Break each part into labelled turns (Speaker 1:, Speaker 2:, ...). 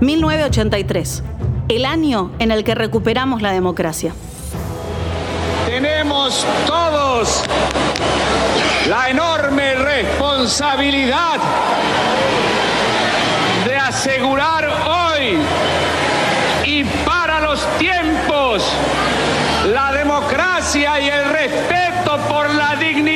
Speaker 1: 1983, el año en el que recuperamos la democracia.
Speaker 2: Tenemos todos la enorme responsabilidad de asegurar hoy y para los tiempos la democracia y el respeto por la dignidad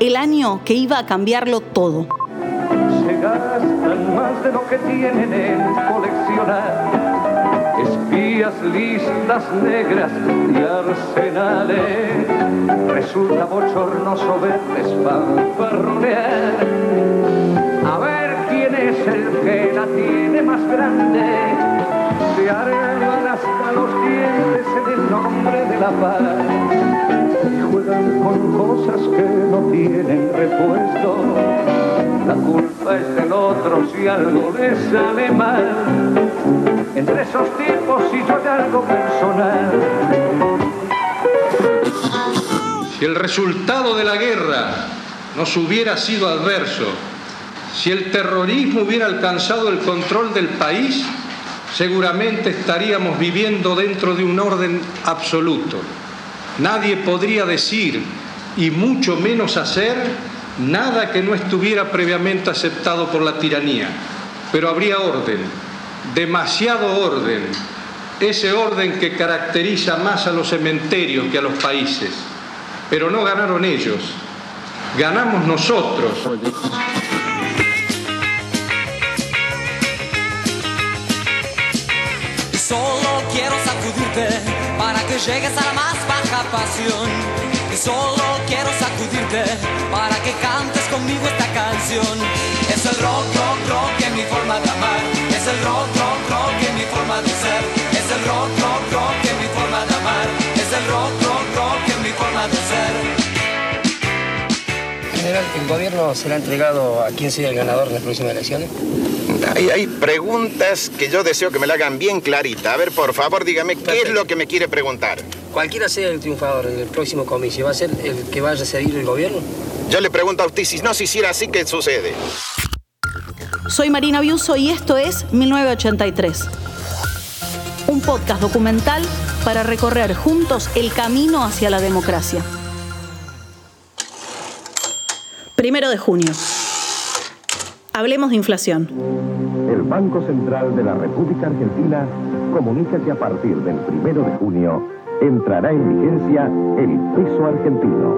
Speaker 1: el año que iba a cambiarlo todo?
Speaker 3: Se gastan más de lo que tienen en coleccionar espías, listas negras y arsenales. Resulta bochornoso verles fanfarronear. A ver quién es el que la tiene más grande. Se arman hasta los dientes en el nombre de la paz. Con cosas que no tienen repuesto. La culpa es del otro si algo les sale mal entre esos tipos y yo hay algo personal.
Speaker 4: Si el resultado de la guerra nos hubiera sido adverso, si el terrorismo hubiera alcanzado el control del país, seguramente estaríamos viviendo dentro de un orden absoluto. Nadie podría decir, y mucho menos hacer, nada que no estuviera previamente aceptado por la tiranía. Pero habría orden, demasiado orden, ese orden que caracteriza más a los cementerios que a los países. Pero no ganaron ellos, ganamos nosotros.
Speaker 5: Solo quiero sacudirte para que llegues a la más baja pasión. Y solo quiero sacudirte para que cantes conmigo esta canción. Es el rock, rock, rock en mi forma de amar. Es el rock, rock, rock en mi forma de ser. Es el rock, rock, rock en mi forma de amar. Es el rock, rock, rock en mi forma de ser.
Speaker 6: ¿El gobierno será entregado a quien sea el ganador en las próximas elecciones?
Speaker 7: Hay, hay preguntas que yo deseo que me la hagan bien clarita. A ver, por favor, dígame qué es lo que me quiere preguntar.
Speaker 6: Cualquiera sea el triunfador en el próximo comicio, ¿va a ser el que vaya a seguir el gobierno?
Speaker 7: Yo le pregunto a usted si no se hiciera así, ¿qué sucede?
Speaker 1: Soy Marina Biuso y esto es 1983. Un podcast documental para recorrer juntos el camino hacia la democracia. Primero de junio. Hablemos de inflación.
Speaker 8: El Banco Central de la República Argentina comunica que a partir del primero de junio entrará en vigencia el peso argentino.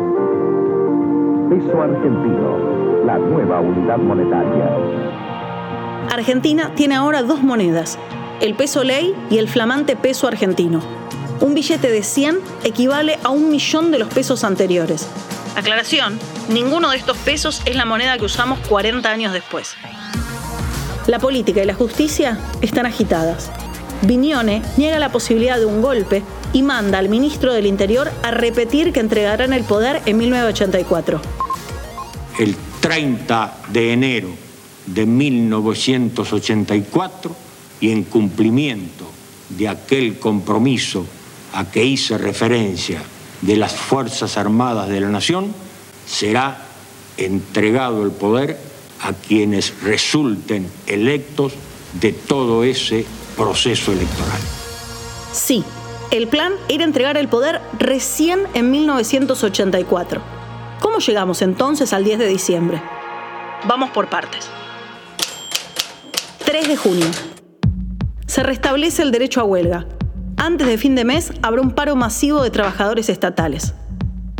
Speaker 8: Peso argentino, la nueva unidad monetaria.
Speaker 1: Argentina tiene ahora dos monedas, el peso ley y el flamante peso argentino. Un billete de 100 equivale a un millón de los pesos anteriores. Aclaración, ninguno de estos pesos es la moneda que usamos 40 años después. La política y la justicia están agitadas. Viñone niega la posibilidad de un golpe y manda al ministro del Interior a repetir que entregarán el poder en 1984.
Speaker 9: El 30 de enero de 1984 y en cumplimiento de aquel compromiso a que hice referencia de las Fuerzas Armadas de la Nación, será entregado el poder a quienes resulten electos de todo ese proceso electoral.
Speaker 1: Sí, el plan era entregar el poder recién en 1984. ¿Cómo llegamos entonces al 10 de diciembre? Vamos por partes. 3 de junio. Se restablece el derecho a huelga. Antes de fin de mes habrá un paro masivo de trabajadores estatales.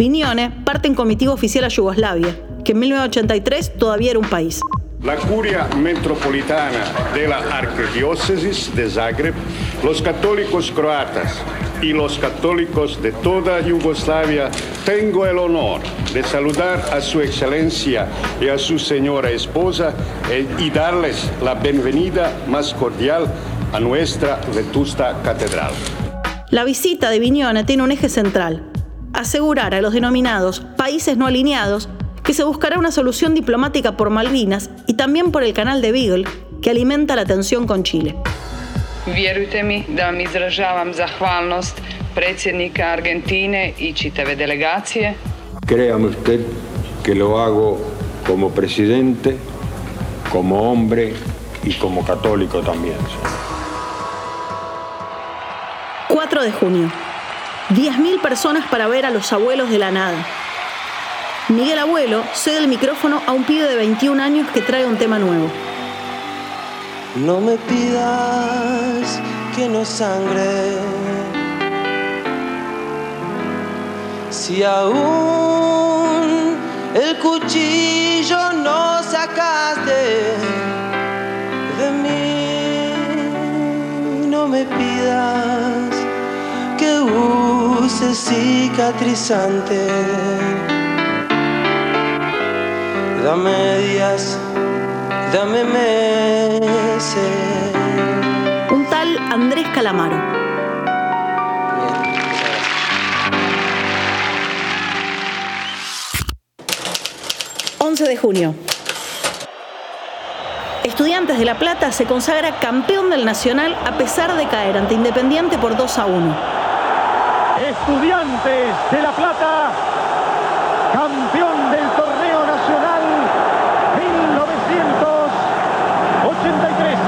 Speaker 1: Piñone parte en comitiva oficial a Yugoslavia, que en 1983 todavía era un país.
Speaker 10: La Curia Metropolitana de la Arquidiócesis de Zagreb, los católicos croatas, y los católicos de toda Yugoslavia, tengo el honor de saludar a Su Excelencia y a su señora esposa eh, y darles la bienvenida más cordial a nuestra vetusta catedral.
Speaker 1: La visita de Viñona tiene un eje central, asegurar a los denominados países no alineados que se buscará una solución diplomática por Malvinas y también por el canal de Beagle, que alimenta la tensión con Chile.
Speaker 11: Vjerujte mi da vam izražavam zahvalnost predsjednika Argentine i čitave delegacije.
Speaker 9: Créame usted que lo hago como presidente, como hombre y como católico también.
Speaker 1: 4 de junio. 10.000 personas para ver a los abuelos de la nada. Miguel Abuelo cede el micrófono a un pibe de 21 años que trae un tema nuevo.
Speaker 12: No me pidas que no sangre. Si aún el cuchillo no sacaste de mí, no me pidas que cicatrizante. Dame días dame meses.
Speaker 1: Un tal Andrés Calamaro. ...11 de junio. Estudiantes de La Plata se consagra campeón del Nacional a pesar de caer ante Independiente por 2 a 1.
Speaker 13: Estudiantes de La Plata, campeón del torneo nacional 1983.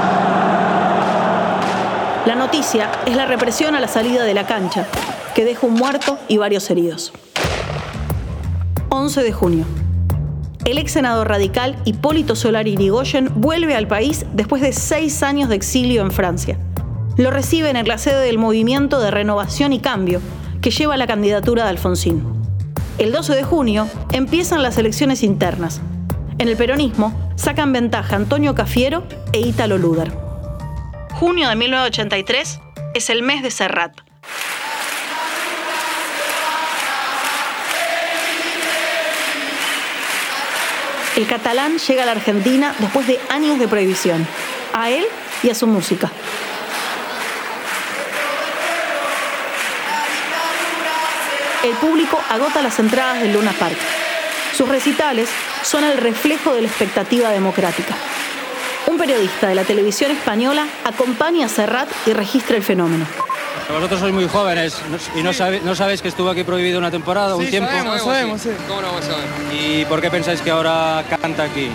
Speaker 1: La noticia es la represión a la salida de la cancha, que deja un muerto y varios heridos. 11 de junio. El ex senador radical Hipólito Solari Irigoyen vuelve al país después de seis años de exilio en Francia. Lo reciben en la sede del Movimiento de Renovación y Cambio, que lleva la candidatura de Alfonsín. El 12 de junio empiezan las elecciones internas. En el peronismo sacan ventaja Antonio Cafiero e Ítalo Luder. Junio de 1983 es el mes de Serrat. El catalán llega a la Argentina después de años de prohibición, a él y a su música. El público agota las entradas del Luna Park. Sus recitales son el reflejo de la expectativa democrática. Un periodista de la televisión española acompaña a Serrat y registra el fenómeno.
Speaker 14: Vosotros sois muy jóvenes y no, sabe- no sabéis que estuvo aquí prohibido una temporada, un
Speaker 15: Sí,
Speaker 14: tiempo.
Speaker 15: sabemos, sabemos, sí.
Speaker 14: ¿Cómo no vamos a ver? ¿Y por qué pensáis que ahora canta aquí?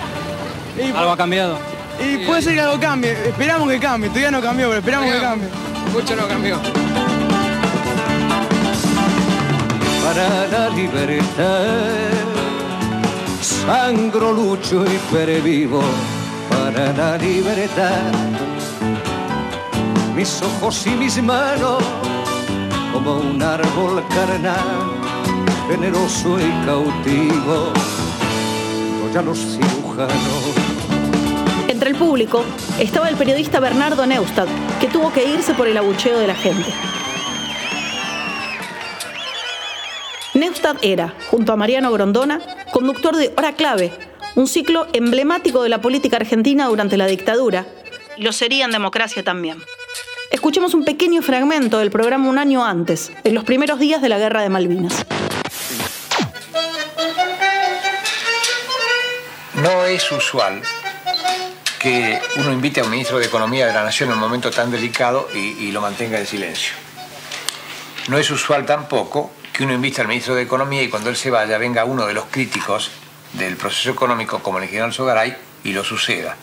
Speaker 15: Y-
Speaker 14: ¿Algo ha cambiado?
Speaker 15: Y puede ser que algo cambie. Esperamos que cambie. Todavía no cambió, pero esperamos que cambie.
Speaker 14: Mucho no cambió.
Speaker 3: Para la libertad. Sangro, lucho y pervivo para la libertad. Mis ojos y mis manos como un árbol carnal, generoso y cautivo. Yo ya los cirujanos
Speaker 1: Entre el público estaba el periodista Bernardo Neustadt, que tuvo que irse por el abucheo de la gente. Neustadt era, junto a Mariano Grondona, conductor de Hora Clave, un ciclo emblemático de la política argentina durante la dictadura, lo sería en democracia también. Escuchemos un pequeño fragmento del programa un año antes, en los primeros días de la Guerra de Malvinas.
Speaker 16: No es usual que uno invite a un ministro de Economía de la Nación en un momento tan delicado y lo mantenga en silencio. No es usual tampoco que uno invite al ministro de Economía y cuando él se vaya venga uno de los críticos del proceso económico como el general Sogaray y lo suceda.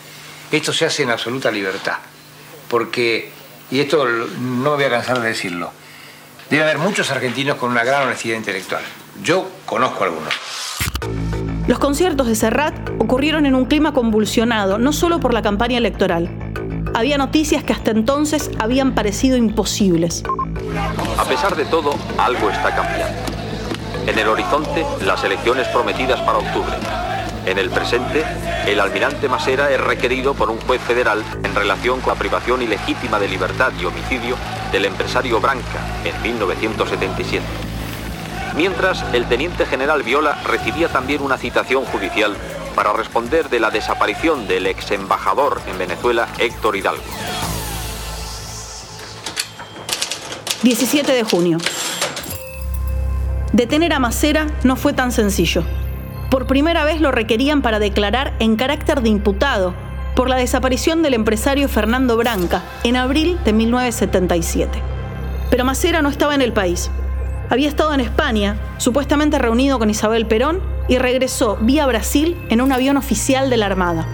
Speaker 16: Esto se hace en absoluta libertad, porque, y esto no me voy a cansar de decirlo, debe haber muchos argentinos con una gran honestidad intelectual. Yo conozco algunos.
Speaker 1: Los conciertos de Serrat ocurrieron en un clima convulsionado, no solo por la campaña electoral. Había noticias que hasta entonces habían parecido imposibles.
Speaker 17: A pesar de todo, algo está cambiando. En el horizonte, las elecciones prometidas para octubre. En el presente, el almirante Masera es requerido por un juez federal en relación con la privación ilegítima de libertad y homicidio del empresario Branca en 1977. Mientras, el teniente general Viola recibía también una citación judicial para responder de la desaparición del ex embajador en Venezuela, Héctor Hidalgo.
Speaker 1: 17 de junio. Detener a Macera no fue tan sencillo. Por primera vez lo requerían para declarar en carácter de imputado por la desaparición del empresario Fernando Branca en abril de 1977. Pero Macera no estaba en el país. Había estado en España, supuestamente reunido con Isabel Perón, y regresó vía Brasil en un avión oficial de la Armada.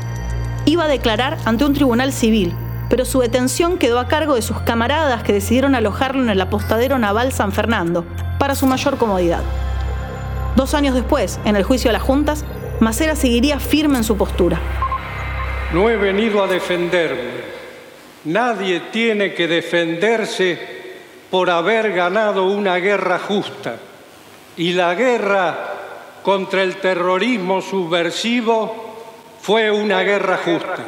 Speaker 1: Iba a declarar ante un tribunal civil, pero su detención quedó a cargo de sus camaradas que decidieron alojarlo en el apostadero naval San Fernando, para su mayor comodidad. Dos años después, en el juicio de las juntas, Macera seguiría firme en su postura.
Speaker 4: No he venido a defenderme. Nadie tiene que defenderse por haber ganado una guerra justa. Y la guerra contra el terrorismo subversivo fue una guerra justa.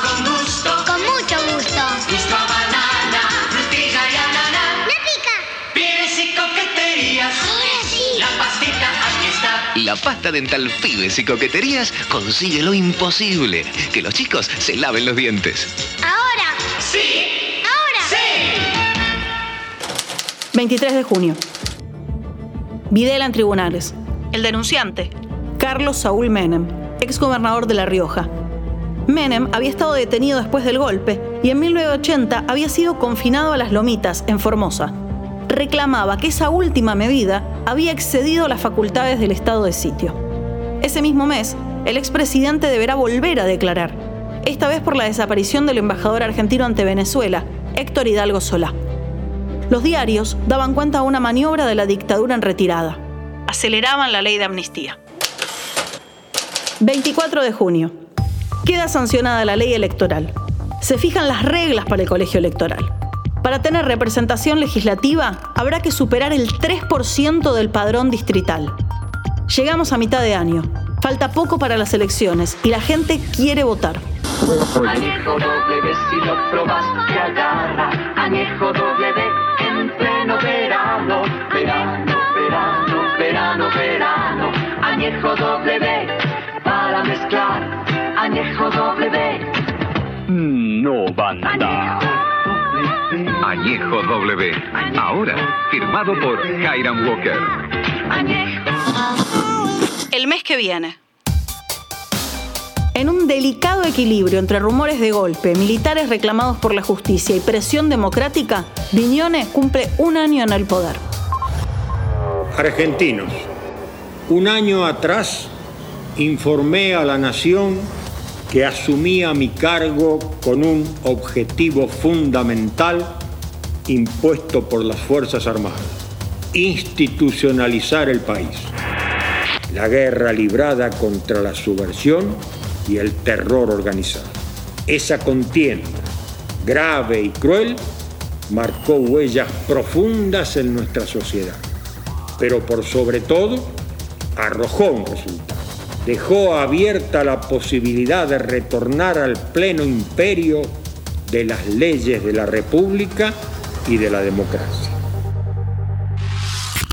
Speaker 5: Con gusto.
Speaker 18: Con mucho gusto.
Speaker 5: Gusto a banana, frutilla y ananá.
Speaker 18: ¡No pica!
Speaker 5: Pibes y coqueterías.
Speaker 18: Ahora sí.
Speaker 5: La pastita aquí está.
Speaker 19: La pasta dental Pibes y Coqueterías consigue lo imposible, que los chicos se laven los dientes.
Speaker 18: Ahora.
Speaker 5: Sí.
Speaker 18: Ahora.
Speaker 5: Sí.
Speaker 1: 23 de junio. Videla en tribunales. El denunciante, Carlos Saúl Menem, exgobernador de La Rioja. Menem había estado detenido después del golpe y en 1980 había sido confinado a las Lomitas, en Formosa. Reclamaba que esa última medida había excedido las facultades del estado de sitio. Ese mismo mes, el expresidente deberá volver a declarar, esta vez por la desaparición del embajador argentino ante Venezuela, Héctor Hidalgo Solá. Los diarios daban cuenta de una maniobra de la dictadura en retirada. Aceleraban la ley de amnistía. 24 de junio. Queda sancionada la ley electoral. Se fijan las reglas para el colegio electoral. Para tener representación legislativa habrá que superar el 3% del padrón distrital. Llegamos a mitad de año. Falta poco para las elecciones y la gente quiere votar.
Speaker 5: Añejo si lo probas te agarra. Añejo en pleno verano. Verano, verano, verano, verano. Añejo. Añejo doble.
Speaker 8: No banda.
Speaker 19: Añejo W. Ahora, firmado por Hiram Walker.
Speaker 1: El mes que viene. En un delicado equilibrio entre rumores de golpe, militares reclamados por la justicia y presión democrática, Viñone cumple un año en el poder.
Speaker 9: Argentinos, un año atrás informé a la nación que asumía mi cargo con un objetivo fundamental impuesto por las Fuerzas Armadas, institucionalizar el país. La guerra librada contra la subversión y el terror organizado. Esa contienda, grave y cruel, marcó huellas profundas en nuestra sociedad, pero por sobre todo arrojó un resultado. Dejó abierta la posibilidad de retornar al pleno imperio de las leyes de la República y de la democracia.